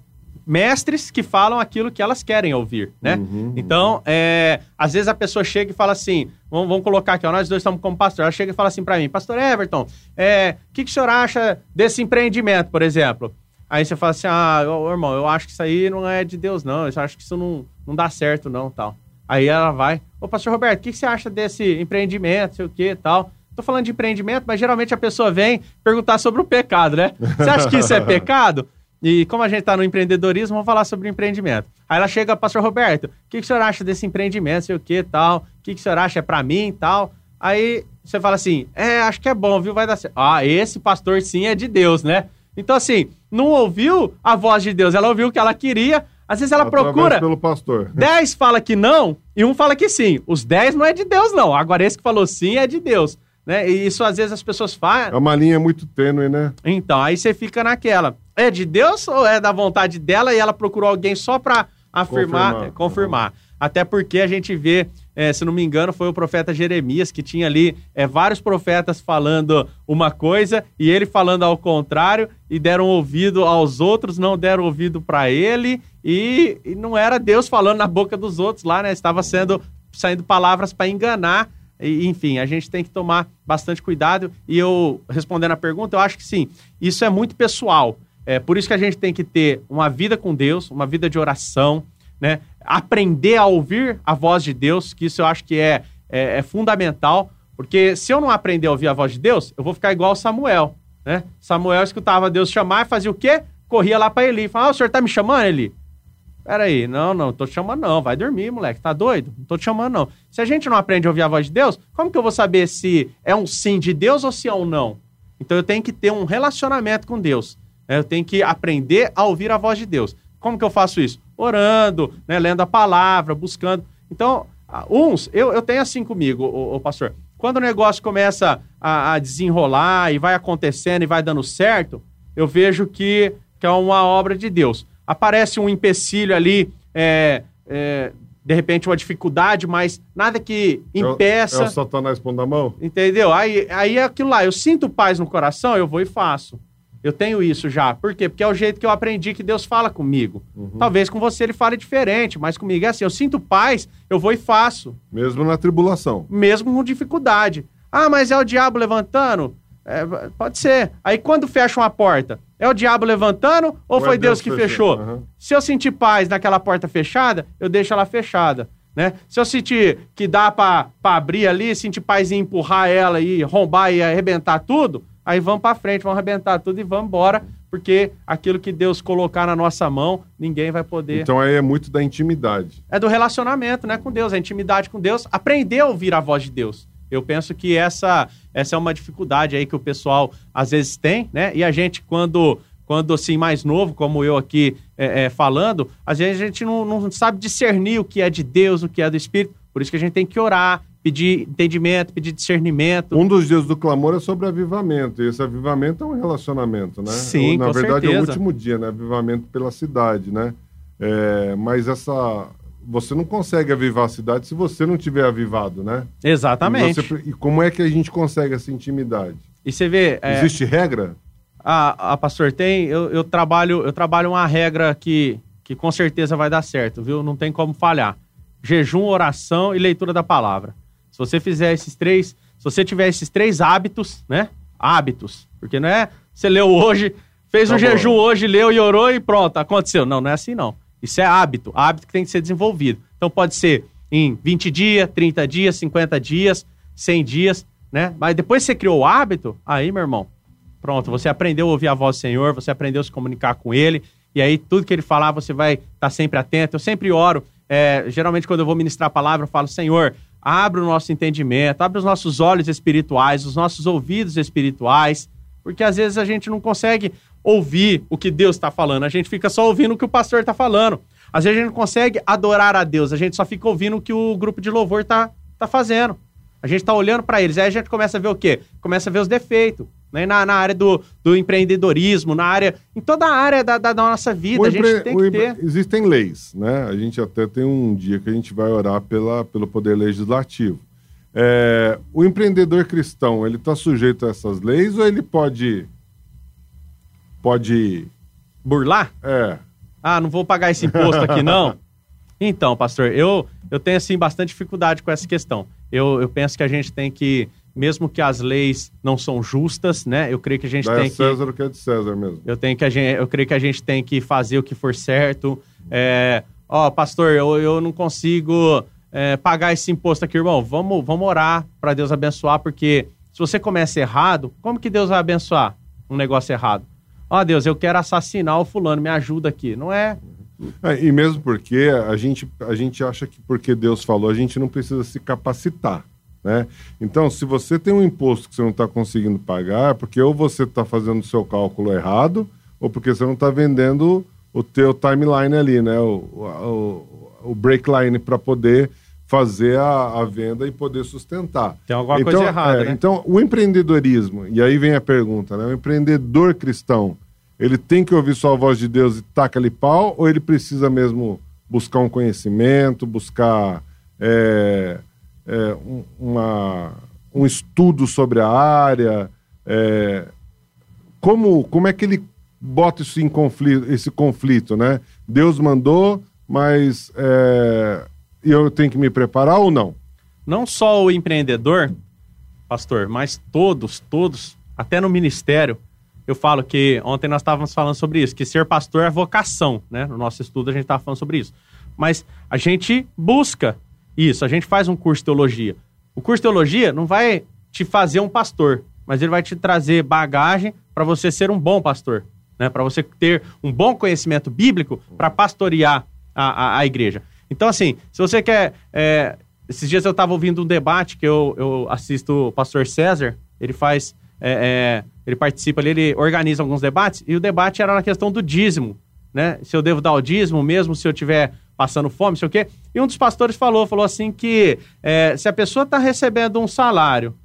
mestres que falam aquilo que elas querem ouvir, né?
Uhum,
Então, é, às vezes a pessoa chega e fala assim, vamos, vamos colocar aqui, ó, nós dois estamos como pastor, ela chega e fala assim para mim, pastor Everton, é, o que, que o senhor acha desse empreendimento, por exemplo? Aí você fala assim, ah, ô, irmão, eu acho que isso aí não é de Deus, não, eu acho que isso não, não dá certo, não, tal. Aí ela vai, ô pastor Roberto, o que, que você acha desse empreendimento, sei o que tal? Tô falando de empreendimento, mas geralmente a pessoa vem perguntar sobre o pecado, né? Você acha que isso é pecado? E como a gente está no empreendedorismo, vamos falar sobre empreendimento. Aí ela chega, pastor Roberto, o que, que o senhor acha desse empreendimento, sei o que tal? O que, que o senhor acha é para mim tal? Aí você fala assim, é, acho que é bom, viu? Vai dar certo. Ah, esse pastor sim é de Deus, né? Então, assim, não ouviu a voz de Deus, ela ouviu o que ela queria. Às vezes ela
Através
procura.
pelo pastor.
Dez fala que não e um fala que sim. Os dez não é de Deus, não. Agora, esse que falou sim é de Deus. Né? E isso às vezes as pessoas
É
falam.
uma linha muito tênue, né?
Então, aí você fica naquela. É de Deus ou é da vontade dela e ela procurou alguém só para afirmar,
Confirmar.
é, confirmar? Até porque a gente vê, é, se não me engano, foi o profeta Jeremias que tinha ali é, vários profetas falando uma coisa e ele falando ao contrário e deram ouvido aos outros, não deram ouvido para ele e, e não era Deus falando na boca dos outros lá, né? Estava sendo saindo palavras para enganar. E, enfim, a gente tem que tomar bastante cuidado. E eu, respondendo a pergunta, eu acho que sim, isso é muito pessoal. É por isso que a gente tem que ter uma vida com Deus, uma vida de oração, né? Aprender a ouvir a voz de Deus, que isso eu acho que é, é, é fundamental. Porque se eu não aprender a ouvir a voz de Deus, eu vou ficar igual Samuel, né? Samuel escutava Deus chamar e fazia o quê? Corria lá para Eli. Falava, ah, o senhor tá me chamando, Eli? Peraí, não, não, tô te chamando não, vai dormir, moleque, tá doido? Não tô te chamando não. Se a gente não aprende a ouvir a voz de Deus, como que eu vou saber se é um sim de Deus ou se é um não? Então eu tenho que ter um relacionamento com Deus. Né? Eu tenho que aprender a ouvir a voz de Deus. Como que eu faço isso? Orando, né, lendo a palavra, buscando. Então, uns, eu, eu tenho assim comigo, o, o pastor. Quando o negócio começa a, a desenrolar e vai acontecendo e vai dando certo, eu vejo que, que é uma obra de Deus. Aparece um empecilho ali, é, é, de repente uma dificuldade, mas nada que
É o-
impeça.
É o satanás pondo a mão?
Entendeu? Aí, aí é aquilo lá, eu sinto paz no coração, eu vou e faço. Eu tenho isso já. Por quê? Porque é o jeito que eu aprendi que Deus fala comigo. Talvez com você ele fale diferente, mas comigo é assim, eu sinto paz, eu vou e faço,
Mesmo na tribulação.
mesmo com dificuldade. Ah, mas é o diabo levantando? É, pode ser. Aí quando fecha uma porta, é o diabo levantando ou,
é
foi Deus,
Deus
que
fechando?
fechou?
Aham.
Se eu sentir paz naquela porta fechada, eu deixo ela fechada. Né? Se eu sentir que dá pra abrir ali, sentir paz em empurrar ela e rombar e arrebentar tudo, aí vamos pra frente, vamos arrebentar tudo e vamos embora, porque aquilo que Deus colocar na nossa mão, ninguém vai poder.
Então aí é muito da intimidade.
É do relacionamento né, com Deus, a intimidade com Deus, aprender a ouvir a voz de Deus. Eu penso que essa, essa é uma dificuldade aí que o pessoal às vezes tem, né? E a gente, quando, quando assim, mais novo, como eu aqui é, é, falando, às vezes a gente não, não sabe discernir o que é de Deus, o que é do Espírito. Por isso que a gente tem que orar, pedir entendimento, pedir discernimento.
Um dos dias do clamor é sobre avivamento. E esse avivamento é um relacionamento, né?
Sim,
Na verdade é o
certeza.
último dia, né? Avivamento pela cidade, né? É, mas essa. Você não consegue avivar a cidade se você não tiver avivado, né?
Exatamente.
E, você- e como é que a gente consegue essa intimidade?
E você vê. é,
Existe regra?
A, a pastor tem, eu, eu trabalho, eu trabalho uma regra que, que com certeza vai dar certo, viu? Não tem como falhar. Jejum, oração e leitura da palavra. Se você fizer esses três, se você tiver esses três hábitos, né? Hábitos, porque não é você leu hoje, fez
Tá
um
bom.
jejum hoje, leu e orou e pronto, aconteceu. Não, não é assim não. Isso é hábito, hábito que tem que ser desenvolvido. Então pode ser em 20 dias, 30 dias, 50 dias, 100 dias, né? Mas depois que você criou o hábito, aí, meu irmão, Pronto, você aprendeu a ouvir a voz do Senhor, você aprendeu a se comunicar com Ele, e aí tudo que Ele falar você vai estar sempre atento. Eu sempre oro, é, geralmente quando eu vou ministrar a palavra, eu falo, Senhor, abre o nosso entendimento, abre os nossos olhos espirituais, os nossos ouvidos espirituais, porque às vezes a gente não consegue ouvir o que Deus está falando, a gente fica só ouvindo o que o pastor está falando. Às vezes a gente não consegue adorar a Deus, a gente só fica ouvindo o que o grupo de louvor está tá fazendo. A gente tá olhando para eles, aí a gente começa a ver o quê? Começa a ver os defeitos. Né? Na, na área do, do empreendedorismo, na área. Em toda a área da, da, da nossa vida,
O
a gente
empre-
tem que ter.
Existem leis, né? A gente até tem um dia que a gente vai orar pela, pelo poder legislativo. É, o empreendedor cristão, ele está sujeito a essas leis ou ele pode. Pode.
Burlar?
É.
Ah, não vou pagar esse imposto aqui, não. Então, pastor, eu, eu tenho, assim, bastante dificuldade com essa questão. Eu, eu penso que a gente tem que, mesmo que as leis não são justas, né? Eu creio que a gente
Dá a
tem que.
César o que é de César mesmo.
Eu, tenho que a gente, eu creio que a gente tem que fazer o que for certo. É, ó, pastor, eu, eu não consigo é, pagar esse imposto aqui, irmão? Vamos, vamos orar para Deus abençoar, porque se você começa errado, como que Deus vai abençoar um negócio errado? Ó, oh, Deus, eu quero assassinar o fulano, me ajuda aqui. Não é.
É. E mesmo porque a gente, a gente acha que porque Deus falou, a gente não precisa se capacitar. Né? Então, se você tem um imposto que você não está conseguindo pagar, é porque ou você está fazendo o seu cálculo errado, ou porque você não está vendendo o teu timeline ali, né? O, o, o break line para poder fazer a, a, venda e poder sustentar.
Tem alguma então, coisa errada,
é,
né?
Então, o empreendedorismo, e aí vem a pergunta, né? O empreendedor cristão, ele tem que ouvir só a voz de Deus e taca ali pau, ou ele precisa mesmo buscar um conhecimento, buscar é, é, um, uma, um estudo sobre a área? É, como, como é que ele bota isso em conflito, esse conflito, né? Deus mandou, mas é, eu tenho que me preparar ou não?
Não só o empreendedor, pastor, mas todos, todos, até no ministério. Eu falo que ontem nós estávamos falando sobre isso, que ser pastor é vocação, né? No nosso estudo a gente estava falando sobre isso. Mas a gente busca isso, a gente faz um curso de teologia. O curso de teologia não vai te fazer um pastor, mas ele vai te trazer bagagem para você ser um bom pastor, né? Para você ter um bom conhecimento bíblico para pastorear a, a, a igreja. Então, assim, se você quer. É, esses dias eu estava ouvindo um debate que eu, eu assisto o pastor César, ele faz. É, é, ele participa ali, ele organiza alguns debates, e o debate era na questão do dízimo, né? Se eu devo dar o dízimo, mesmo se eu tiver passando fome, sei o quê. E um dos pastores falou, falou assim que é, se a pessoa está recebendo um salário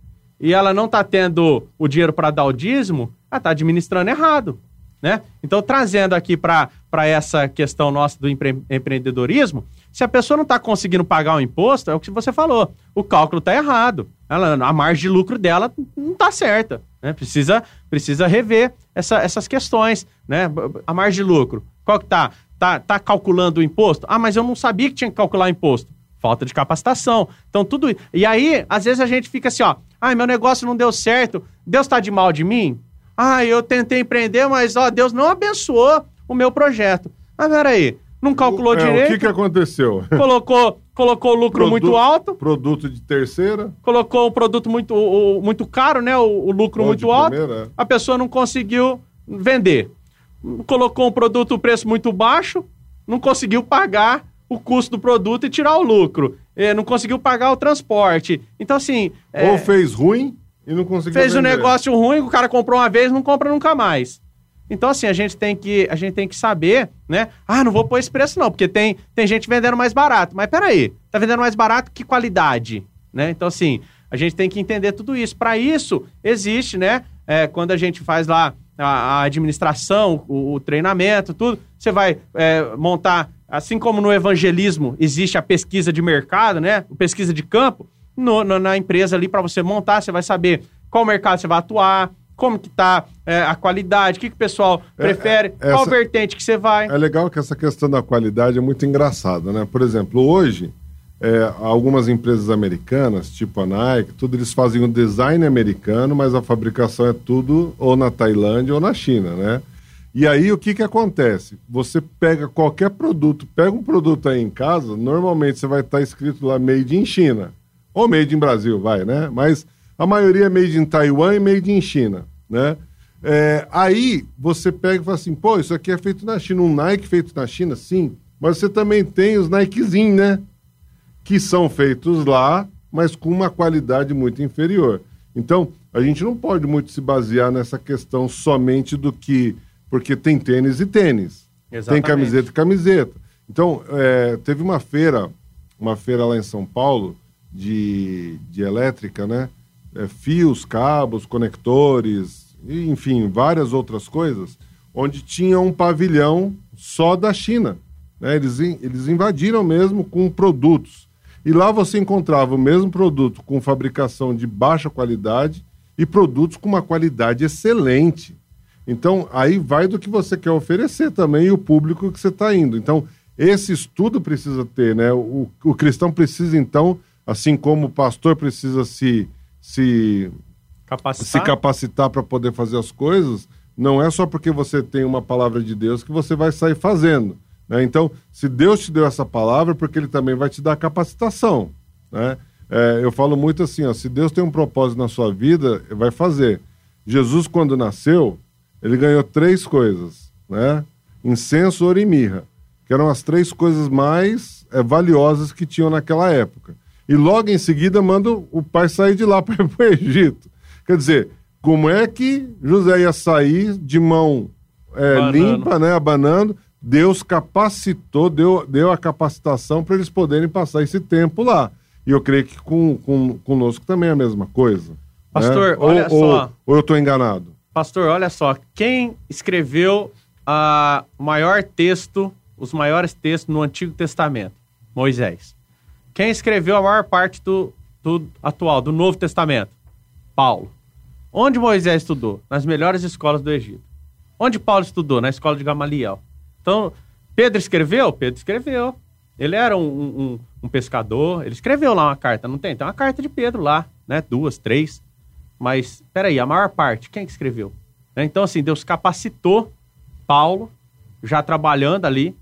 e ela não está tendo o dinheiro para dar o dízimo, ela está administrando errado. Né? Então, trazendo aqui para essa questão nossa do empre empreendedorismo, se a pessoa não está conseguindo pagar o imposto, é o que você falou, o cálculo está errado. Ela, a margem de lucro dela não está certa. Né? Precisa, precisa rever essa, essas questões. Né? A margem de lucro, qual que está? Tá, tá calculando o imposto? Ah, mas eu não sabia que tinha que calcular imposto. Falta de capacitação. Então, tudo. E aí, às vezes a gente fica assim, ó. Ah, meu negócio não deu certo. Deus está de mal de mim? Ah, eu tentei empreender, mas ó, Deus não abençoou o meu projeto. Ah, peraí, não calculou
é,
direito.
O que, que aconteceu?
Colocou, colocou o lucro muito alto.
Produto de terceira.
Colocou o produto muito, o, muito caro, né? O, o lucro muito alto. Primeira. É. A pessoa não conseguiu vender. Colocou um produto, preço muito baixo, não conseguiu pagar o custo do produto e tirar o lucro. É, não conseguiu pagar o transporte. Então, assim.
É... Ou fez ruim e não conseguiu
Fez vender. um negócio ruim, o cara comprou uma vez, não compra nunca mais. Então, assim, a gente tem que, a gente tem que saber, né? Ah, não vou pôr esse preço não, porque tem, tem gente vendendo mais barato. Mas peraí, tá vendendo mais barato, que qualidade? Né? Então, assim, a gente tem que entender tudo isso. Para isso, existe, né? É, quando a gente faz lá a, a administração, o, o, treinamento, tudo, você vai é, montar, assim como no evangelismo existe a pesquisa de mercado, né? Pesquisa de campo, no, no, na empresa ali para você montar, você vai saber qual mercado você vai atuar, como que tá é, a qualidade, o que, que o pessoal é, prefere, é, qual vertente que você vai.
É legal que essa questão da qualidade é muito engraçada, né? Por exemplo, hoje, é, algumas empresas americanas, tipo a Nike, tudo eles fazem o design americano, mas a fabricação é tudo ou na Tailândia ou na China, né? E aí o que que acontece? Você pega qualquer produto, pega um produto aí em casa, normalmente você vai estar tá escrito lá made in China. Ou made in Brasil, vai, né? Mas a maioria é made in Taiwan e made in China, né? É, aí você pega e fala assim, pô, isso aqui é feito na China. Um Nike feito na China, sim. Mas você também tem os Nikezinhos, né? Que são feitos lá, mas com uma qualidade muito inferior. Então, a gente não pode muito se basear nessa questão somente do que... Porque tem tênis e tênis. Exatamente. Tem camiseta e camiseta. Então, é, teve uma feira, uma feira lá em São Paulo, de, de elétrica, né? É, fios, cabos, conectores, enfim, várias outras coisas, onde tinha um pavilhão só da China. Né? Eles, eles invadiram mesmo com produtos. E lá você encontrava o mesmo produto com fabricação de baixa qualidade e produtos com uma qualidade excelente. Então, aí vai do que você quer oferecer também e o público que você está indo. Então, esse estudo precisa ter, né? O, o cristão precisa, então, assim como o pastor precisa se, se capacitar, se capacitar para poder fazer as coisas, não é só porque você tem uma palavra de Deus que você vai sair fazendo. Né? Então, se Deus te deu essa palavra, porque Ele também vai te dar capacitação. Né? É, eu falo muito assim: ó, se Deus tem um propósito na sua vida, vai fazer. Jesus, quando nasceu, ele ganhou três coisas: né? incenso, ouro e mirra, que eram as três coisas mais é, valiosas que tinham naquela época. E logo em seguida manda o pai sair de lá para o Egito. Quer dizer, como é que José ia sair de mão é, limpa, né, abanando? Deus capacitou, deu, deu a capacitação para eles poderem passar esse tempo lá. E eu creio que com, com, conosco também é a mesma coisa.
Pastor,
né?
olha
ou,
só.
Ou, ou eu estou enganado?
Pastor, olha só. Quem escreveu a maior texto, os maiores textos no Antigo Testamento? Moisés. Quem escreveu a maior parte do, do atual, do Novo Testamento? Paulo. Onde Moisés estudou? Nas melhores escolas do Egito. Onde Paulo estudou? Na escola de Gamaliel. Então, Pedro escreveu? Pedro escreveu. Ele era um, um, um, pescador, ele escreveu lá uma carta, não tem? Tem uma carta de Pedro lá, né? Duas, três. Mas, peraí, a maior parte, quem que escreveu? Então, assim, Deus capacitou Paulo, já trabalhando ali,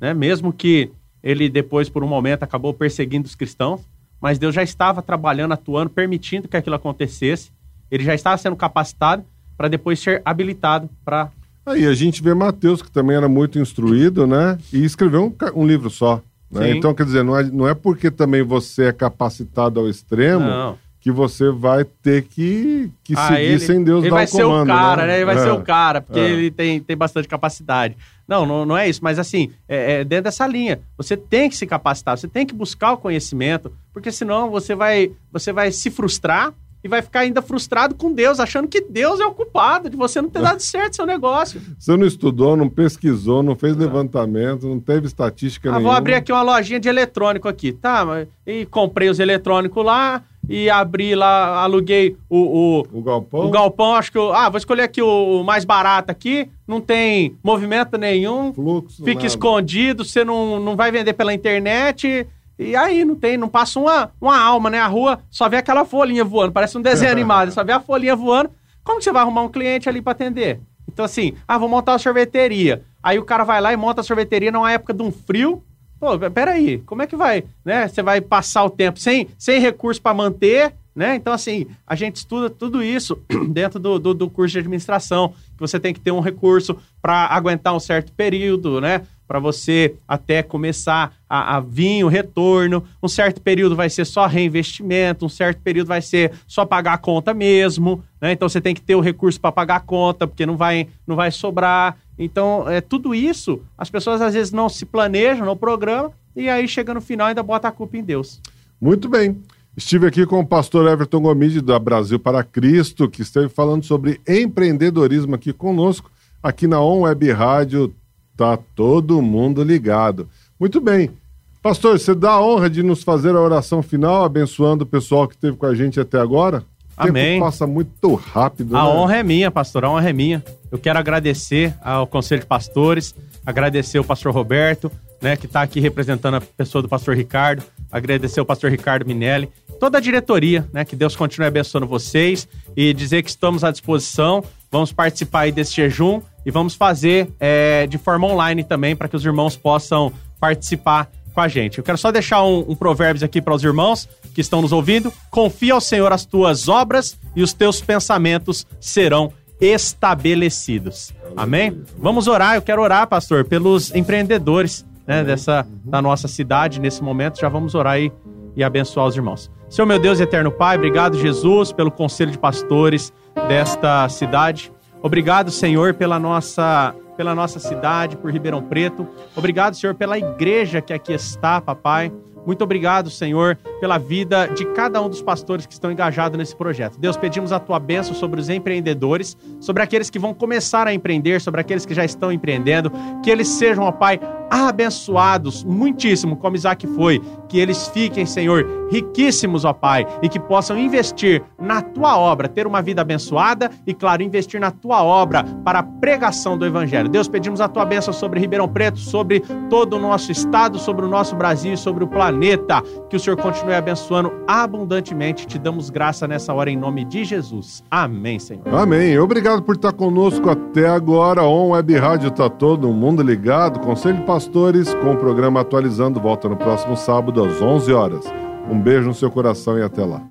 né? Mesmo que ele depois, por um momento, acabou perseguindo os cristãos, mas Deus já estava trabalhando, atuando, permitindo que aquilo acontecesse. Ele já estava sendo capacitado para depois ser habilitado para.
Aí a gente vê Mateus, que também era muito instruído, né? E escreveu um, um livro só. Né? Então, quer dizer, não é, não é porque também você é capacitado ao extremo não. que você vai ter que, que ah, seguir
ele,
sem Deus
ele
dar
vai
o comando.
Ser o cara,
né?
né? Ele vai é, ser o cara, porque é. ele tem, tem bastante capacidade. Não, não, não é isso, mas assim, é, é, dentro dessa linha. Você tem que se capacitar, você tem que buscar o conhecimento, porque senão você vai, você vai se frustrar e vai ficar ainda frustrado com Deus, achando que Deus é o culpado de você não ter dado certo seu negócio.
Você não estudou, não pesquisou, não fez levantamento, não teve estatística ah, nenhuma.
Vou abrir aqui uma lojinha de eletrônico aqui, tá? E comprei os eletrônicos lá e abri lá, aluguei o... O,
o galpão?
O galpão, acho que eu... Ah, vou escolher aqui o mais barato aqui, não tem movimento nenhum.
Fluxo,
Fica nada. escondido, você não, não vai vender pela internet... E aí não tem, não passa uma, uma alma, né? A rua só vê aquela folhinha voando, parece um desenho animado, só vê a folhinha voando. Como que você vai arrumar um cliente ali para atender? Então, assim, ah, vou montar uma sorveteria. Aí o cara vai lá e monta a sorveteria numa época de um frio. Pô, peraí, como é que vai, né? Você vai passar o tempo sem, sem recurso para manter, né? Então, assim, a gente estuda tudo isso dentro do, do, do curso de administração, que você tem que ter um recurso para aguentar um certo período, né? para você até começar a, a vir o retorno. Um certo período vai ser só reinvestimento, um certo período vai ser só pagar a conta mesmo, né? Então você tem que ter o recurso para pagar a conta, porque não vai, não vai sobrar. Então, é tudo isso, as pessoas às vezes não se planejam no programa e aí chega no final ainda bota a culpa em Deus.
Muito bem. Estive aqui com o pastor Everton Gomide, da Brasil para Cristo, que esteve falando sobre empreendedorismo aqui conosco, aqui na On Web Rádio Tá todo mundo ligado. Muito bem. Pastor, você dá a honra de nos fazer a oração final, abençoando o pessoal que esteve com a gente até agora?
Amém.
tempo passa muito rápido.
A
né?
honra é minha, pastor, a honra é minha. Eu quero agradecer ao Conselho de Pastores, agradecer o pastor Roberto, né, que está aqui representando a pessoa do pastor Ricardo, agradecer o pastor Ricardo Minelli, toda a diretoria, né, que Deus continue abençoando vocês e dizer que estamos à disposição, vamos participar aí desse jejum e vamos fazer é, de forma online também para que os irmãos possam participar com a gente. Eu quero só deixar um, um provérbios aqui para os irmãos que estão nos ouvindo. Confia ao Senhor as tuas obras e os teus pensamentos serão estabelecidos. Amém? Vamos orar. Eu quero orar, pastor, pelos empreendedores né, dessa da nossa cidade nesse momento. Já vamos orar aí e abençoar os irmãos. Senhor meu Deus, eterno Pai, obrigado Jesus pelo conselho de pastores desta cidade. Obrigado, Senhor, pela nossa, pela nossa cidade, por Ribeirão Preto. Obrigado, Senhor, pela igreja que aqui está, papai. Muito obrigado, Senhor, pela vida de cada um dos pastores que estão engajados nesse projeto. Deus, pedimos a tua bênção sobre os empreendedores, sobre aqueles que vão começar a empreender, sobre aqueles que já estão empreendendo, que eles sejam, ó Pai, abençoados muitíssimo, como Isaac foi, que eles fiquem, Senhor, riquíssimos, ó Pai, e que possam investir na tua obra, ter uma vida abençoada e, claro, investir na tua obra para a pregação do Evangelho. Deus, pedimos a tua bênção sobre Ribeirão Preto, sobre todo o nosso estado, sobre o nosso Brasil e sobre o planeta. Que o Senhor continue abençoando abundantemente. Te damos graça nessa hora em nome de Jesus. Amém, Senhor.
Amém. Obrigado por estar conosco até agora. On Web Rádio está todo mundo ligado. Conselho de Pastores com o programa atualizando. Volta no próximo sábado às 11 horas. Um beijo no seu coração e até lá.